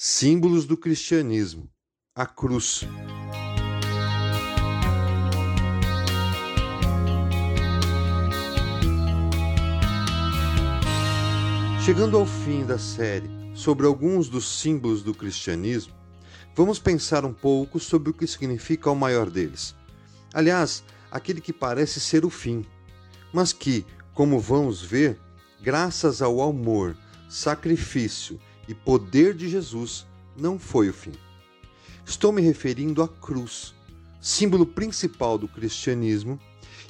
Símbolos do cristianismo: a cruz. Chegando ao fim da série sobre alguns dos símbolos do cristianismo, vamos pensar um pouco sobre o que significa o maior deles. Aliás, aquele que parece ser o fim, mas que, como vamos ver, graças ao amor, sacrifício e poder de Jesus, não foi o fim. Estou me referindo à cruz, símbolo principal do cristianismo,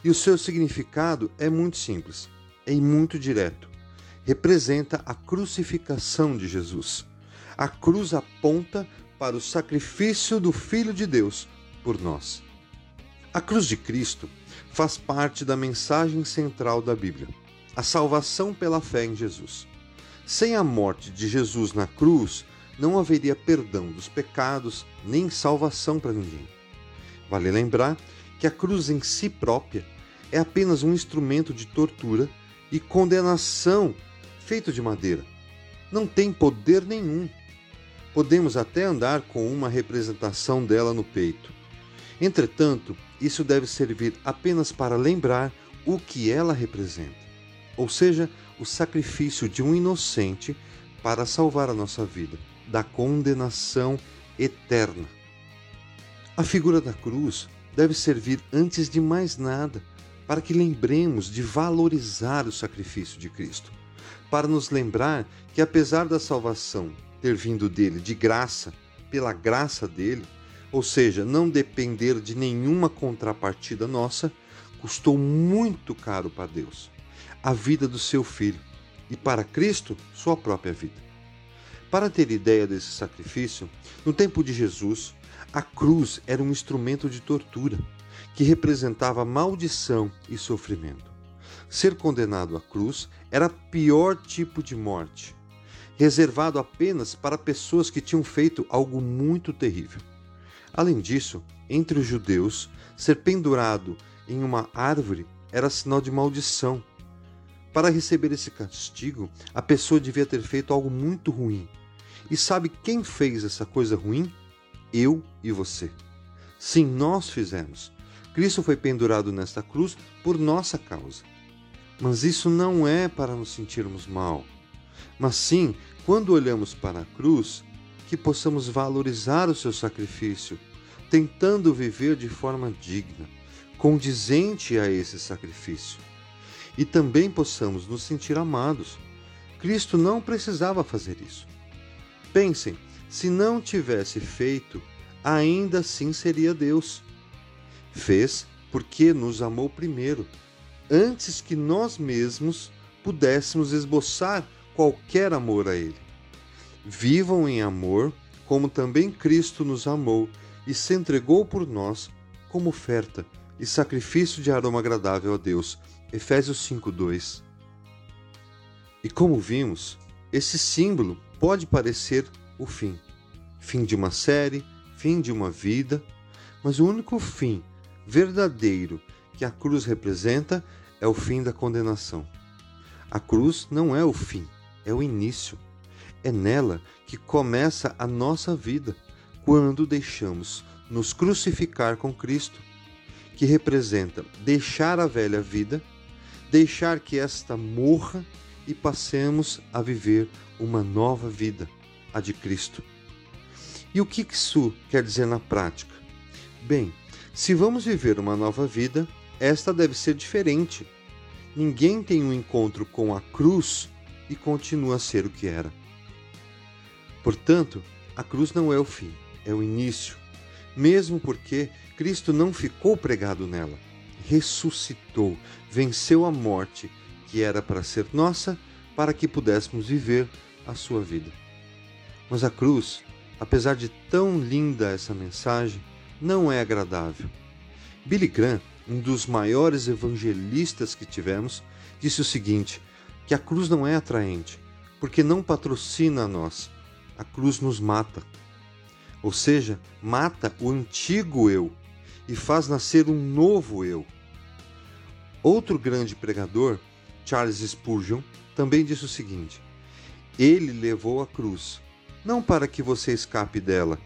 e o seu significado é muito simples, é muito direto. Representa a crucificação de Jesus. A cruz aponta para o sacrifício do Filho de Deus por nós. A cruz de Cristo faz parte da mensagem central da Bíblia, a salvação pela fé em Jesus. Sem a morte de Jesus na cruz, não haveria perdão dos pecados nem salvação para ninguém. Vale lembrar que a cruz em si própria é apenas um instrumento de tortura e condenação feito de madeira. Não tem poder nenhum. Podemos até andar com uma representação dela no peito. Entretanto, isso deve servir apenas para lembrar o que ela representa, ou seja, o sacrifício de um inocente para salvar a nossa vida da condenação eterna. A figura da cruz deve servir antes de mais nada para que lembremos de valorizar o sacrifício de Cristo, para nos lembrar que apesar da salvação ter vindo dele de graça, pela graça dele, ou seja, não depender de nenhuma contrapartida nossa, custou muito caro para Deus a vida do seu filho e para Cristo sua própria vida. Para ter ideia desse sacrifício, no tempo de Jesus, a cruz era um instrumento de tortura que representava maldição e sofrimento. Ser condenado à cruz era pior tipo de morte, reservado apenas para pessoas que tinham feito algo muito terrível. Além disso, entre os judeus, ser pendurado em uma árvore era sinal de maldição. Para receber esse castigo, a pessoa devia ter feito algo muito ruim. E sabe quem fez essa coisa ruim? Eu e você. Sim, nós fizemos. Cristo foi pendurado nesta cruz por nossa causa. Mas isso não é para nos sentirmos mal, mas sim, quando olhamos para a cruz, que possamos valorizar o seu sacrifício tentando viver de forma digna, condizente a esse sacrifício. E também possamos nos sentir amados. Cristo não precisava fazer isso. Pensem, se não tivesse feito, ainda assim seria Deus. Fez porque nos amou primeiro, antes que nós mesmos pudéssemos esboçar qualquer amor a Ele. Vivam em amor, como também Cristo nos amou e se entregou por nós como oferta e sacrifício de aroma agradável a Deus. Efésios 5:2. E como vimos, esse símbolo pode parecer o fim, fim de uma série, fim de uma vida, mas o único fim verdadeiro que a cruz representa é o fim da condenação. A cruz não é o fim, é o início. É nela que começa a nossa vida quando deixamos nos crucificar com Cristo, que representa deixar a velha vida, deixar que esta morra e passemos a viver uma nova vida, a de Cristo. E o que isso quer dizer na prática? Bem, se vamos viver uma nova vida, esta deve ser diferente. Ninguém tem um encontro com a cruz e continua a ser o que era. Portanto, a cruz não é o fim, é o início, mesmo porque Cristo não ficou pregado nela, ressuscitou, venceu a morte, que era para ser nossa, para que pudéssemos viver a sua vida. Mas a cruz, apesar de tão linda essa mensagem, não é agradável. Billy Graham, um dos maiores evangelistas que tivemos, disse o seguinte: que a cruz não é atraente, porque não patrocina a nós. A cruz nos mata ou seja, mata o antigo eu e faz nascer um novo eu. Outro grande pregador, Charles Spurgeon, também disse o seguinte: Ele levou a cruz, não para que você escape dela,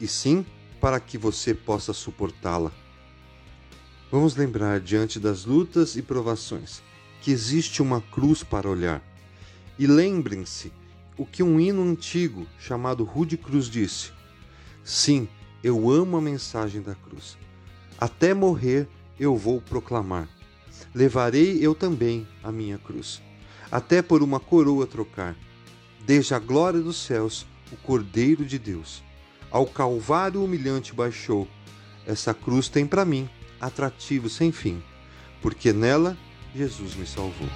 e sim para que você possa suportá-la. Vamos lembrar, diante das lutas e provações, que existe uma cruz para olhar. E lembrem-se o que um hino antigo chamado Rude Cruz disse: Sim, eu amo a mensagem da cruz. Até morrer eu vou proclamar. Levarei eu também a minha cruz, até por uma coroa trocar. Desde a glória dos céus, o Cordeiro de Deus, ao Calvário humilhante baixou. Essa cruz tem para mim atrativo sem fim, porque nela Jesus me salvou.